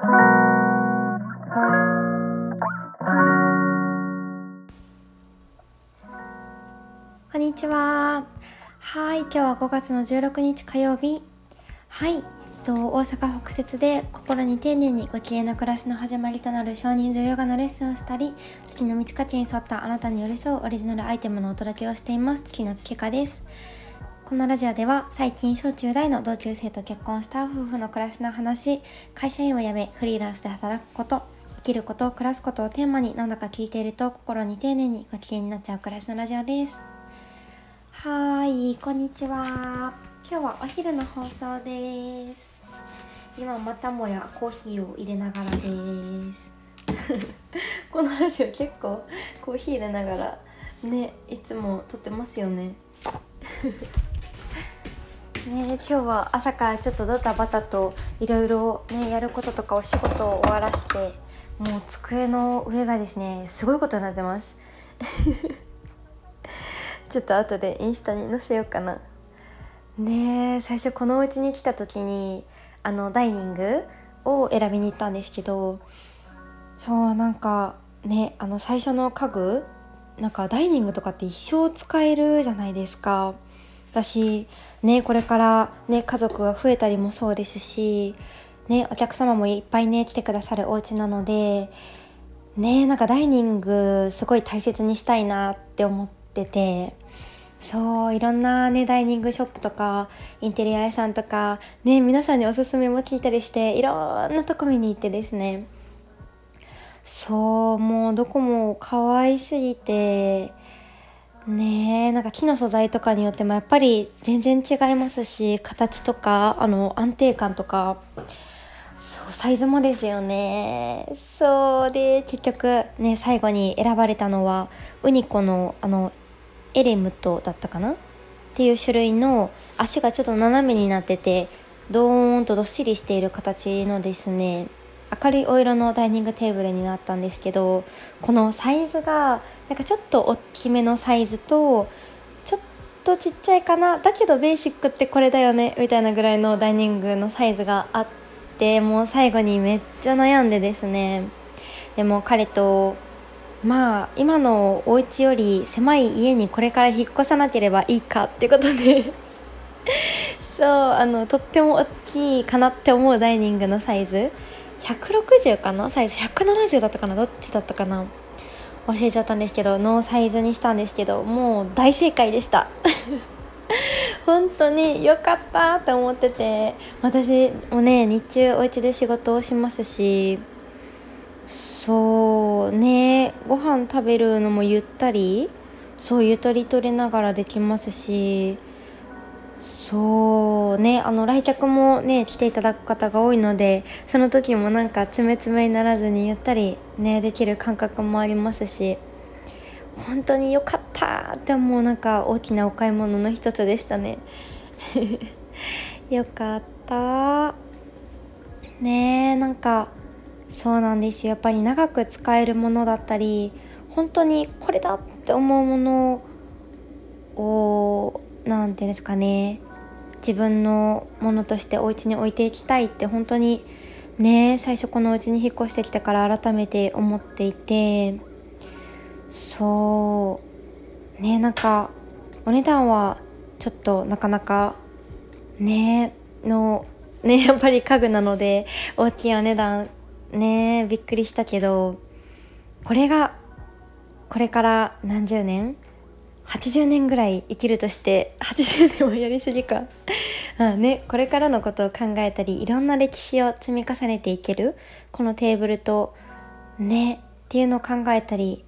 こんにちは。はい、今日は5月の16日火曜日。はい、と大阪北節で心に丁寧にご機嫌な暮らしの始まりとなる少人数ヨガのレッスンをしたり、月の満ち欠けに沿ったあなたに寄り添うオリジナルアイテムのお届けをしています。月の月花です。このラジオでは最近小中大の同級生と結婚した夫婦の暮らしの話、会社員を辞めフリーランスで働くこと、生きること、暮らすことをテーマになんだか聞いていると心に丁寧にご機嫌になっちゃう暮らしのラジオです。はい、こんにちは。今日はお昼の放送です。今またもやコーヒーを入れながらです。このラジオ結構コーヒー入れながらね、いつも撮ってますよね。ね今日は朝からちょっとドタバタといろいろねやることとかお仕事を終わらしてもう机の上がですねすごいことになってます。ちょっと後でインスタに載せようかな。ね最初このお家に来た時にあのダイニングを選びに行ったんですけどそうなんかねあの最初の家具なんかダイニングとかって一生使えるじゃないですか。私ねこれからね家族が増えたりもそうですしねお客様もいっぱいね来てくださるお家なのでねなんかダイニングすごい大切にしたいなって思っててそういろんなねダイニングショップとかインテリア屋さんとかね皆さんにおすすめも聞いたりしていろんなとこ見に行ってですね。そうもうどこも可愛すぎてねえなんか木の素材とかによってもやっぱり全然違いますし形とかあの安定感とかそうサイズもですよね。そうで結局ね最後に選ばれたのはウニコのあのエレムトだったかな？っていう種類の足がちょっと斜めになっててドーンとどっしりしている形のですね明るいお色のダイニングテーブルになったんですけどこのサイズがなんかちょっと大きめのサイズとちょっとちっちゃいかなだけどベーシックってこれだよねみたいなぐらいのダイニングのサイズがあってもう最後にめっちゃ悩んでですね。でも彼とまあ今のお家より狭い家にこれから引っ越さなければいいかってことで。そうあのとっても大きいかなって思うダイニングのサイズ。160かな？サイズ？170だったかな？どっちだったかな？教えちゃったんですけどのサイズにしたんですけどもう大正解でした。本当に良かったと思ってて私もね日中お家で仕事をしますしそうねご飯食べるのもゆったりそうゆとり取れながらできますしそうねあの来客もね来ていただく方が多いのでその時もなんか詰め詰めにならずにゆったりねできる感覚もありますし本当に良かったって思うなんか大きなお買い物の一つでしたね。よかった。ねえなんかそうなんですよ。やっぱり長く使えるものだったり本当にこれだって思うものを何て言うんですかね。自分のものとしてお家に置いていきたいって本当にね最初このお家に引っ越してきてから改めて思っていて。そう。ねなんかお値段はちょっとなかなかねのねやっぱり家具なので大きいお値段ねびっくりしたけどこれがこれから何十年80年ぐらい生きるとして80年はやりすぎか。あ ねこれからのことを考えたりいろんな歴史を積み重ねていけるこのテーブルとねっていうのを考えたり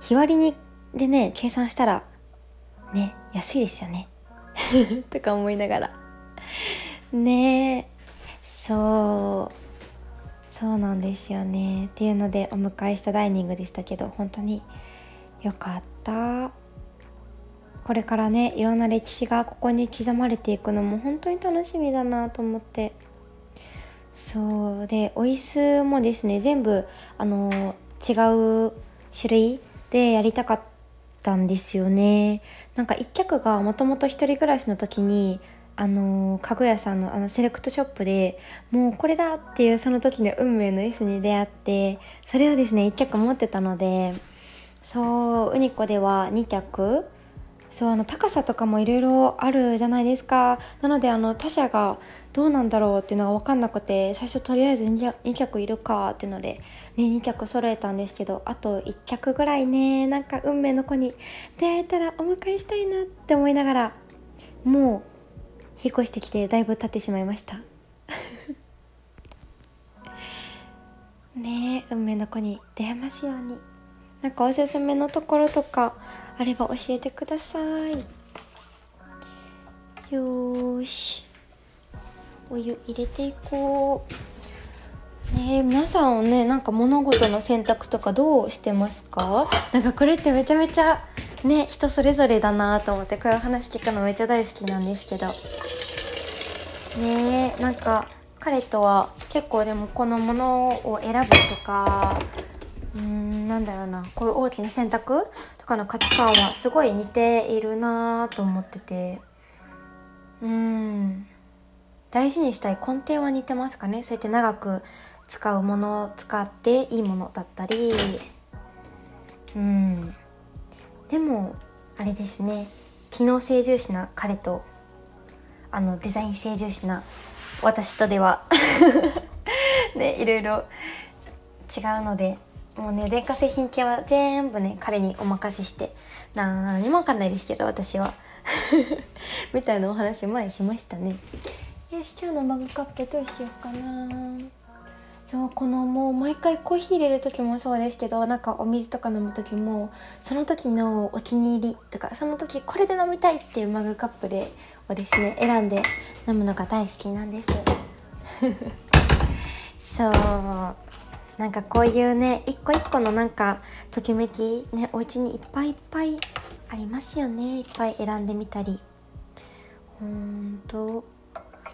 日割りにでね計算したらね安いですよね。とか思いながら。ねそう。そうなんですよね。っていうのでお迎えしたダイニングでしたけど本当によかった。これからねいろんな歴史がここに刻まれていくのも本当に楽しみだなと思って。そうでお椅子もですね全部あの違う種類でやりたかったんですよね。なんか一脚がもともと1人暮らしの時にあの家具屋さんのあのセレクトショップでもうこれだっていうその時の運命の椅子に出会ってそれをですね1脚持ってたのでそうウニコでは2脚そうあの高さとかもいろいろあるじゃないですか。なのであの他社がどうなんだろうっていうのが分かんなくて最初とりあえず 2, 2脚いるかっていうので、ね、2脚揃えたんですけどあと1脚ぐらいねなんか運命の子に出会えたらお迎えしたいなって思いながらもう引っ越してきてだいぶ経ってしまいました。ね運命の子に出会えますように。なんかおすすめのところとかあれば教えてください。よし。お湯入れていこう。ね皆さんねなんか物事の選択とかどうしてますか？なんかこれってめちゃめちゃね人それぞれだなと思ってこういう話聞くのめっちゃ大好きなんですけど。ねなんか彼とは結構でもこのものを選ぶとかうーんなんだろうな。こういう大きな選択とかの価値観はすごい似ているなと思ってて。うん。大事にしたい根底は似てますかね？そうやって長く使うものを使っていいものだったり。うん。でもあれですね。機能性重視な彼とあのデザイン性重視な私とでは。ねいろいろ違うので。もうね電化製品系は全部ね彼にお任せして何もわかんないですけど私は。みたいなお話前しましたね。よし今日のマグカップどうしようかな。そうこのもう毎回コーヒー入れる時もそうですけどなんかお水とか飲む時もその時のお気に入りとかその時これで飲みたいっていうマグカップでをですね選んで飲むのが大好きなんです。そう。なんかこういうね一個一個のなんかときめきねお家にいっぱいいっぱいありますよね。いっぱい選んでみたり。ほんと。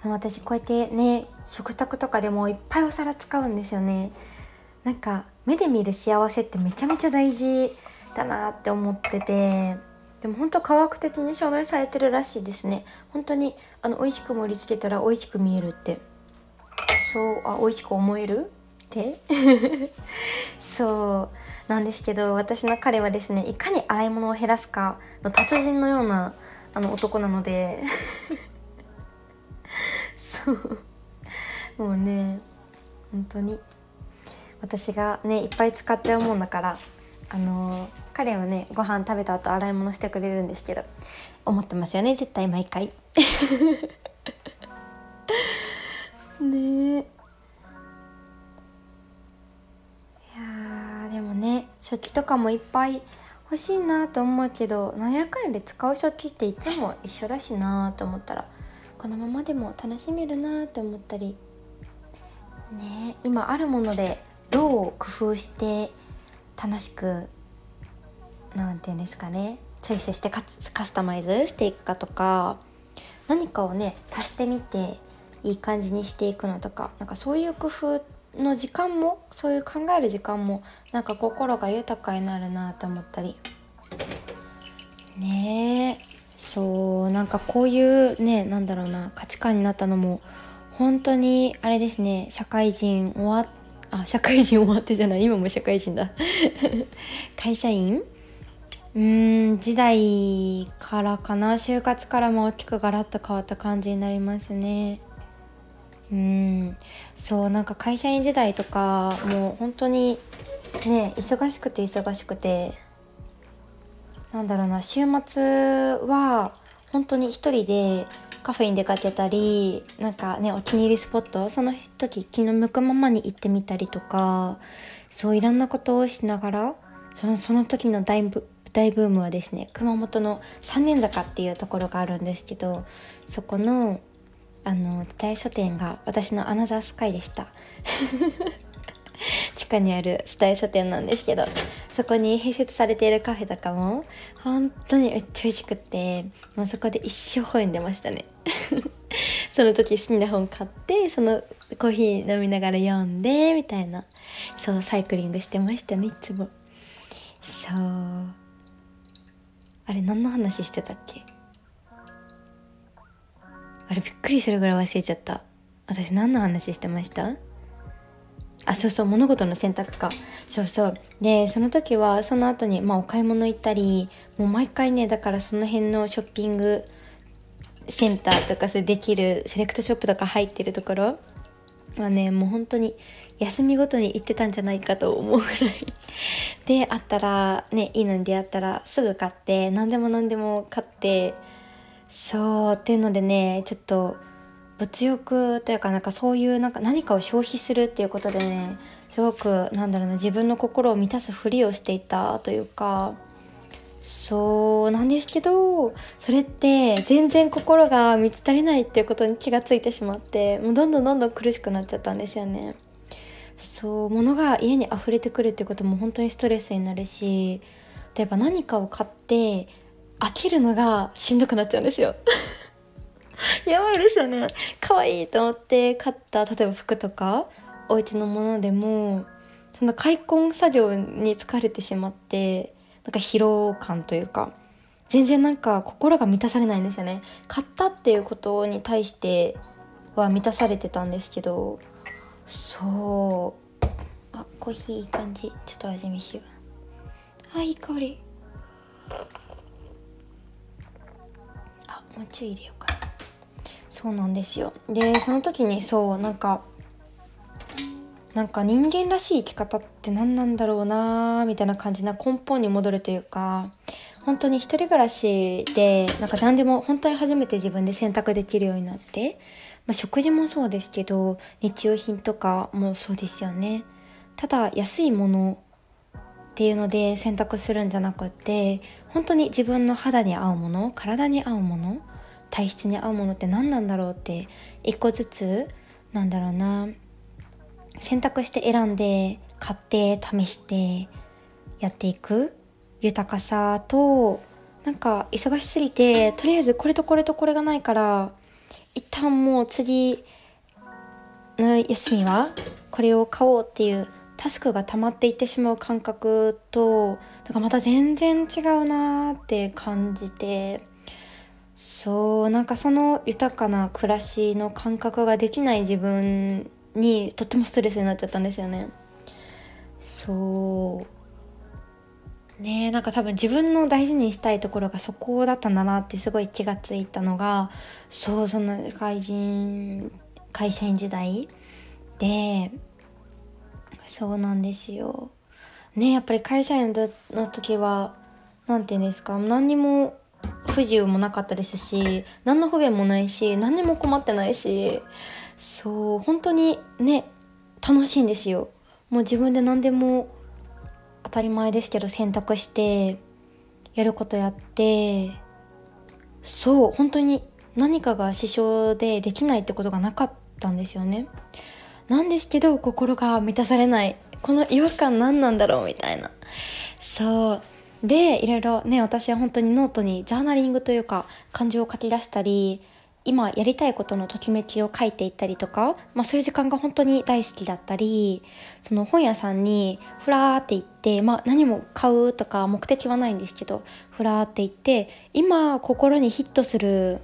私こうやってね食卓とかでもいっぱいお皿使うんですよね。なんか目で見る幸せってめちゃめちゃ大事だなって思ってて。でも本当科学的に証明されてるらしいですね。本当にあの美味しく盛り付けたら美味しく見えるって。そうあ美味しく思える そうなんですけど私の彼はですねいかに洗い物を減らすかの達人のようなあの男なので。そう。もうね本当に。私がねいっぱい使っちゃうもんだからあの、彼はねご飯食べた後洗い物してくれるんですけど思ってますよね絶対毎回。ねい食器とかもいっぱい欲しいなと思うけどなんやかんやで使う食器っていつも一緒だしなと思ったらこのままでも楽しめるなと思ったりね今あるものでどう工夫して楽しく何て言うんですかねチョイスしてカスタマイズしていくかとか何かをね足してみていい感じにしていくのとかなんかそういう工夫っの時間もそういう考える時間もなんか心が豊かになるなと思ったり。ねえ。そうなんかこういうねなんだろうな価値観になったのも本当にあれですね社会人終わあ社会人終わってじゃない今も社会人だ。会社員？うん時代からかな就活からも大きくガラッと変わった感じになりますね。うん。そうなんか会社員時代とかもう本当にね忙しくて忙しくて。なんだろうな週末は本当に一人でカフェに出かけたりなんかねお気に入りスポットその時気の向くままに行ってみたりとかそういろんなことをしながらそのその時の大ブ大ブームはですね熊本の三年坂っていうところがあるんですけどそこのあの大書店が私のアナザースカイでした。地下にあるスタイ書店なんですけどそこに併設されているカフェとかも本当にめっちゃ美味しくってもうそこで一生本読んでましたね。その時好きな本買ってそのコーヒー飲みながら読んでみたいな。そうサイクリングしてましたねいつも。そう。あれ何の話してたっけ？あれびっくりするぐらい忘れちゃった。私何の話してました？あそうそう物事の選択か。そうそう。でその時はその後にまあお買い物行ったりもう毎回ねだからその辺のショッピングセンターとかそれできるセレクトショップとか入ってるところはねもう本当に休みごとに行ってたんじゃないかと思うぐらい。であったらねいいのに出会ったらすぐ買って何でも何でも買ってそうっていうのでねちょっと物欲というかなんかそういうなんか何かを消費するっていうことでねすごくなんだろうな自分の心を満たすふりをしていたというかそうなんですけどそれって全然心が満ち足りないっていうことに気がついてしまってもうどんどんどんどん苦しくなっちゃったんですよね。そう物が家に溢れてくるってことも本当にストレスになるし例えば何かを買って飽きるのがしんどくなっちゃうんですよ。やばいですよね。可愛いと思って買った例えば服とかお家のものでもその開墾作業に疲れてしまってなんか疲労感というか全然なんか心が満たされないんですよね。買ったっていうことに対しては満たされてたんですけどそう。あコーヒーいい感じ。ちょっと味見しよう。あいい香り。あもうちょい入れようかなそうなんですよ。でその時にそうなんかなんか人間らしい生き方って何なんだろうなみたいな感じな根本に戻るというか本当に一人暮らしでなんか何でも本当に初めて自分で選択できるようになって、まあ、食事もそうですけど日用品とかもそうですよね。ただ安いものっていうので選択するんじゃなくって本当に自分の肌に合うもの体に合うもの体質に合うものって何なんだろうって一個ずつなんだろうな選択して選んで買って試してやっていく豊かさとなんか忙しすぎてとりあえずこれとこれとこれがないから一旦もう次の休みはこれを買おうっていうタスクが溜まっていってしまう感覚とだからまた全然違うなって感じてそうなんかその豊かな暮らしの感覚ができない自分にとってもストレスになっちゃったんですよね。そう。ねなんか多分自分の大事にしたいところがそこだったんだなってすごい気がついたのがそうその会人会社員時代でそうなんですよ。ねやっぱり会社員の時は何て言うんですか何にも不自由もなかったですし何の不便もないし何にも困ってないしそう本当にね楽しいんですよ。もう自分で何でも当たり前ですけど選択してやることやってそう本当に何かが支障でできないってことがなかったんですよね。なんですけど心が満たされない。この違和感何なんだろうみたいな。そう。でいろいろね私は本当にノートにジャーナリングというか感情を書き出したり今やりたいことのときめきを書いていったりとか、まあ、そういう時間が本当に大好きだったりその本屋さんにふらーって行って、まあ、何も買うとか目的はないんですけどふらーって行って今心にヒットする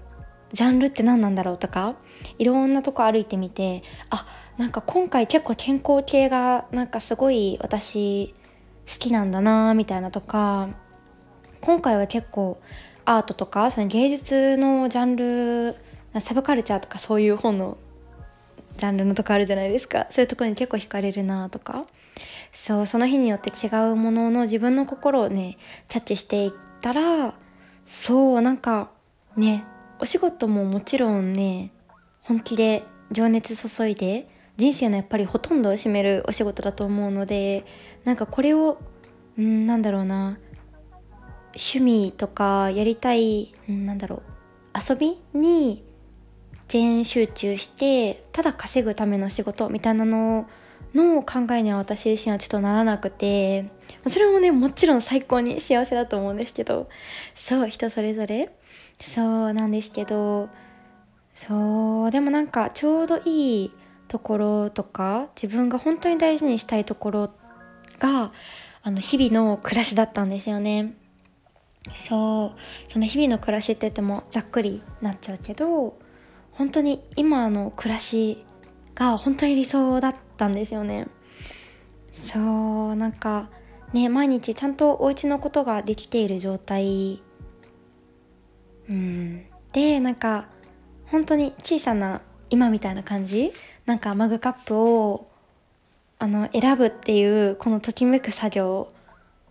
ジャンルって何なんだろうとかいろんなとこ歩いてみてあなんか今回結構健康系がなんかすごい私好きなんだなみたいなとか今回は結構アートとかその芸術のジャンルサブカルチャーとかそういう本のジャンルのとこあるじゃないですか。そういうとこに結構惹かれるなとか。そうその日によって違うものの自分の心をねキャッチしていったらそうなんかねお仕事ももちろんね本気で情熱注いで人生のやっぱりほとんどを占めるお仕事だと思うのでなんかこれをうんなんだろうな趣味とかやりたいなんだろう遊びに全集中してただ稼ぐための仕事みたいなのの考えには私自身はちょっとならなくてそれもねもちろん最高に幸せだと思うんですけどそう人それぞれ。そうなんですけどそうでもなんかちょうどいいところとか自分が本当に大事にしたいところがあの日々の暮らしだったんですよね。そう。その日々の暮らしって言ってもざっくりなっちゃうけど本当に今の暮らしが本当に理想だったんですよね。そう。なんかね毎日ちゃんとお家のことができている状態。うん。でなんか本当に小さな今みたいな感じなんかマグカップをあの選ぶっていうこのときめく作業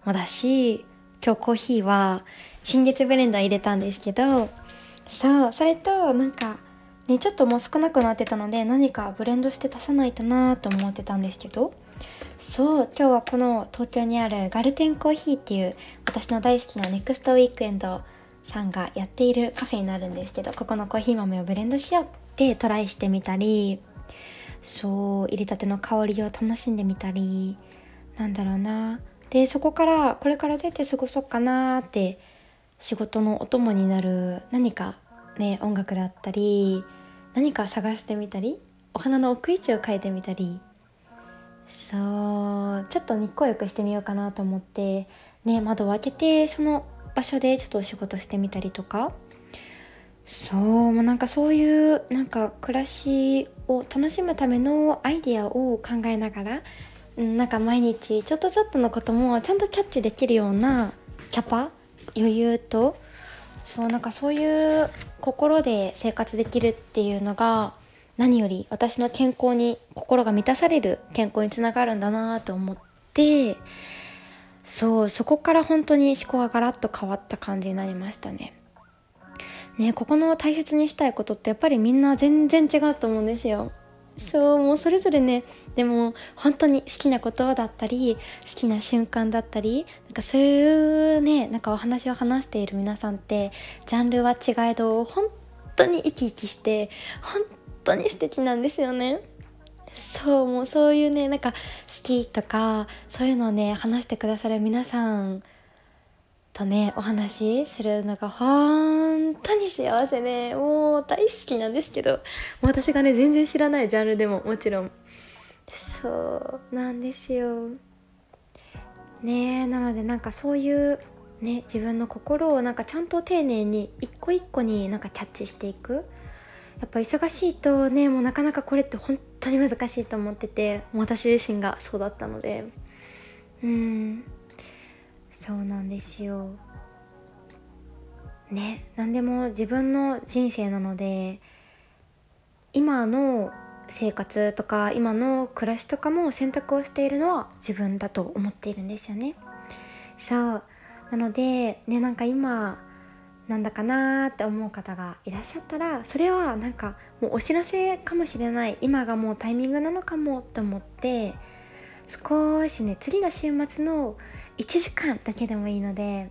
もだし今日コーヒーは新月ブレンダー入れたんですけどそうそれとなんかねちょっともう少なくなってたので何かブレンドして足さないとなと思ってたんですけどそう今日はこの東京にあるガルテンコーヒーっていう私の大好きなネクストウィークエンドさんがやっているカフェになるんですけどここのコーヒー豆をブレンドしようってトライしてみたりそう入れたての香りを楽しんでみたりなんだろうな。でそこからこれから出て過ごそうかなって仕事のお供になる何かね音楽だったり何か探してみたりお花の置く位置を変えてみたり。そうちょっと日光浴してみようかなと思ってね窓を開けてその場所でちょっとお仕事してみたりとか。そうもうなんかそういうなんか暮らしを楽しむためのアイデアを考えながら、うん、なんか毎日ちょっとちょっとのこともちゃんとキャッチできるようなキャパ余裕とそうなんかそういう心で生活できるっていうのが何より私の健康に心が満たされる健康につながるんだなと思ってそうそこから本当に思考がガラッと変わった感じになりましたね。ねここの大切にしたいことってやっぱりみんな全然違うと思うんですよ。そうもうそれぞれねでも本当に好きなことだったり好きな瞬間だったりなんかそういうねなんかお話を話している皆さんってジャンルは違えど本当に生き生きして本当に素敵なんですよね。そうもうそういうねなんか好きとかそういうのをね話してくださる皆さんとねお話しするのが本当に幸せ、ね、もう大好きなんですけど。私がね全然知らないジャンルでももちろん。そうなんですよ。ねなのでなんかそういうね自分の心をなんかちゃんと丁寧に一個一個になんかキャッチしていく。やっぱ忙しいとねもうなかなかこれって本当に難しいと思ってて私自身がそうだったので。うん。そうなんですよ。ね何でも自分の人生なので今の生活とか今の暮らしとかも選択をしているのは自分だと思っているんですよね。そう。なのでねなんか今なんだかなーって思う方がいらっしゃったらそれはなんかもうお知らせかもしれない。今がもうタイミングなのかもと思って少しね次の週末の1時間だけでもいいので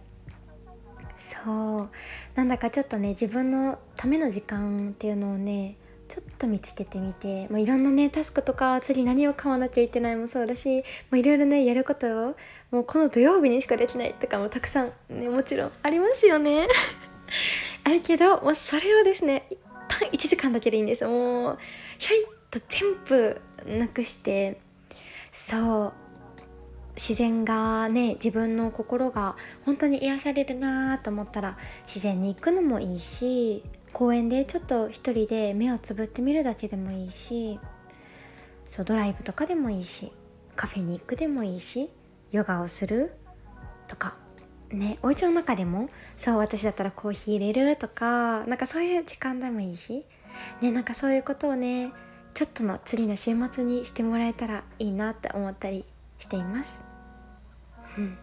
そう。なんだかちょっとね自分のための時間っていうのをねちょっと見つけてみて、まあ、いろんなねタスクとか次何を買わなきゃいけないもそうだし、まあ、いろいろねやることをもうこの土曜日にしかできないとかもたくさんねもちろんありますよね。あるけどもうそれをですね一旦1時間だけでいいんです。もうひょいっと全部なくしてそう。自然がね自分の心が本当に癒されるなと思ったら自然に行くのもいいし公園でちょっと一人で目をつぶってみるだけでもいいしそうドライブとかでもいいしカフェに行くでもいいしヨガをするとかねお家の中でもそう私だったらコーヒー入れるとかなんかそういう時間でもいいしねなんかそういうことをねちょっとの次の週末にしてもらえたらいいなって思ったりしています。うん。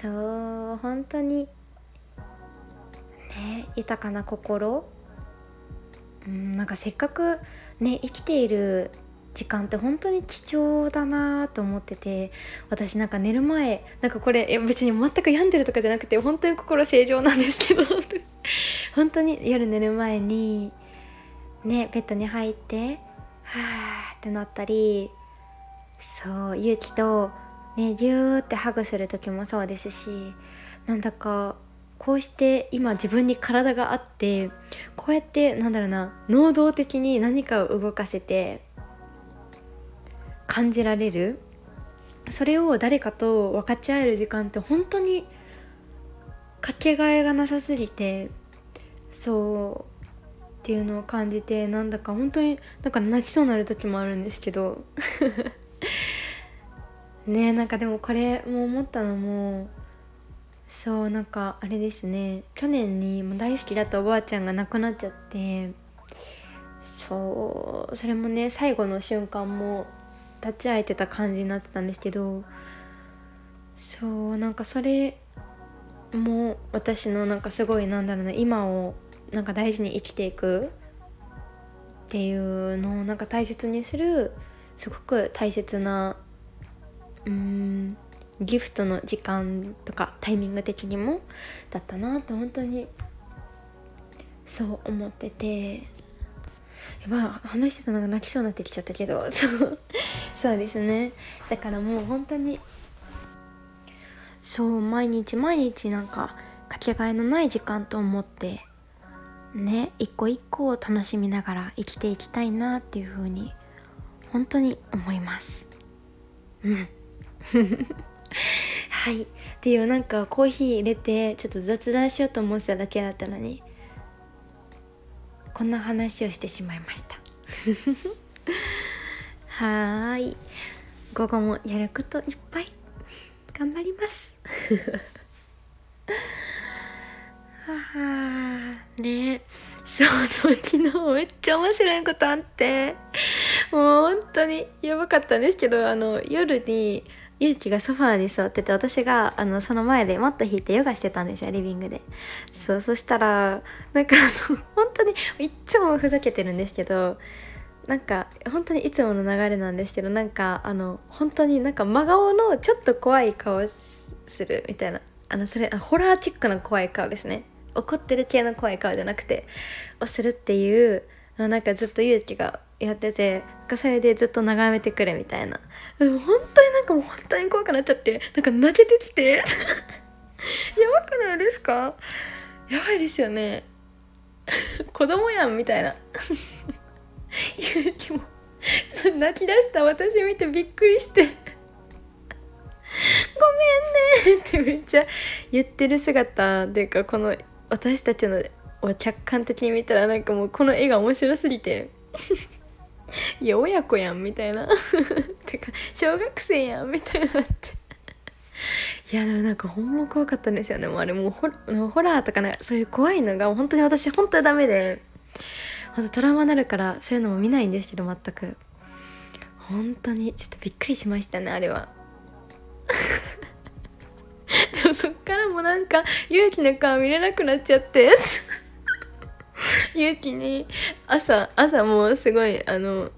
そう本当にね豊かな心。うんなんかせっかくね生きている時間って本当に貴重だなと思ってて私なんか寝る前なんかこれ別に全く病んでるとかじゃなくて本当に心正常なんですけど 本当に夜寝る前にねベッドに入ってはあってなったりそう勇気とねギューってハグする時もそうですしなんだかこうして今自分に体があってこうやってなんだろうな能動的に何かを動かせて感じられる。それを誰かと分かち合える時間って本当にかけがえがなさすぎてそうっていうのを感じてなんだか本当になんか泣きそうになる時もあるんですけど。ねなんかでもこれも思ったのもそうなんかあれですね。去年にも大好きだったおばあちゃんが亡くなっちゃってそうそれもね最後の瞬間も立ち会えてた感じになってたんですけどそうなんかそれも私のなんかすごいなんだろうな今をなんか大事に生きていくっていうのをなんか大切にするすごく大切なうん。ギフトの時間とかタイミング的にもだったなと本当にそう思ってて。やば話してたのが泣きそうになってきちゃったけど。そう。そうですね。だからもう本当にそう毎日毎日なんかかけがえのない時間と思ってね一個一個を楽しみながら生きていきたいなっていうふうに本当に思います。うん。はい。っていうなんかコーヒー入れてちょっと雑談しようと思ってただけだったのにこんな話をしてしまいました。はーい。午後もやることいっぱい頑張ります。ははね。そうそう昨日めっちゃ面白いことあって。もう本当にやばかったんですけどあの夜にゆうきがソファーに座ってて私があのその前でマット引いてヨガしてたんですよリビングで。そうそしたらなんかあの本当にいっつもふざけてるんですけどなんか本当にいつもの流れなんですけどなんかあの本当になんか真顔のちょっと怖い顔するみたいな。あのそれホラーチックな怖い顔ですね。怒ってる系の怖い顔じゃなくてをするっていうなんかずっと勇気がやっててそれでずっと眺めてくるみたいな。本当になんかもう本当に怖くなっちゃってなんか泣けてきて。やばくないですか？やばいですよね。子供やんみたいな。勇気も。泣き出した私見てびっくりして。ごめんねってめっちゃ言ってる姿っていうかこの私たちのを客観的に見たらなんかもうこの絵が面白すぎて。いや親子やんみたいな。てか小学生やんみたいなって。いやでもなんかほんま怖かったんですよ。ねもうあれもうホホラーとかなそういう怖いのが本当に私本当にダメで。本当トラウマになるからそういうのも見ないんですけど全く。本当にちょっとびっくりしましたねあれは。でもそっからもなんか勇気の顔見れなくなっちゃって。勇気に朝朝もうすごいあの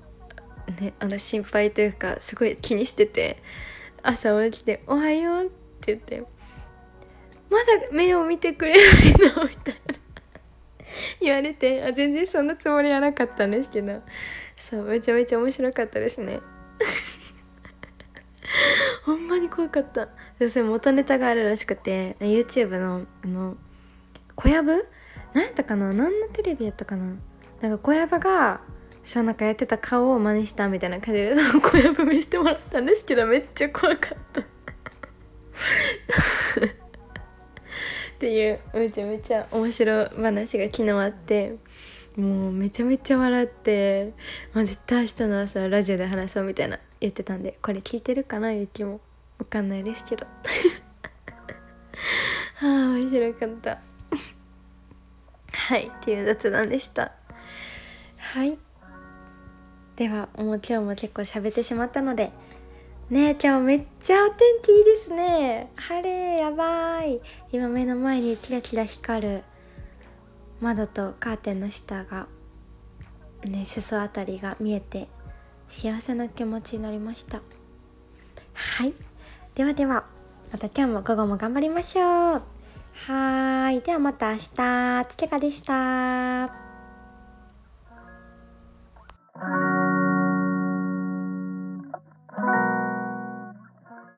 ねあの心配というかすごい気にしてて朝起きて「おはよう」って言って「まだ目を見てくれないの?」みたいな。言われてあ全然そんなつもりはなかったんですけどそうめちゃめちゃ面白かったですね。ほんまに怖かった。でそれ元ネタがあるらしくて YouTube のあの小籔？何やったかな？何のテレビやったかな？なんか小籔がそうなんかやってた顔を真似したみたいな感じで 小籔見してもらったんですけどめっちゃ怖かった。っていうめちゃめちゃ面白い話が昨日あってもうめちゃめちゃ笑ってもう絶対明日の朝ラジオで話そうみたいな言ってたんでこれ聞いてるかな？ゆきも。わかんないですけど。はあ面白かった。はいっていう雑談でした。はい。ではもう今日も結構喋ってしまったのでねえ今日めっちゃお天気いいですね。晴れやばい。今目の前にキラキラ光る窓とカーテンの下がね裾あたりが見えて幸せな気持ちになりました。はい。ではではまた今日も午後も頑張りましょう。はーい。ではまた明日。つけかでした。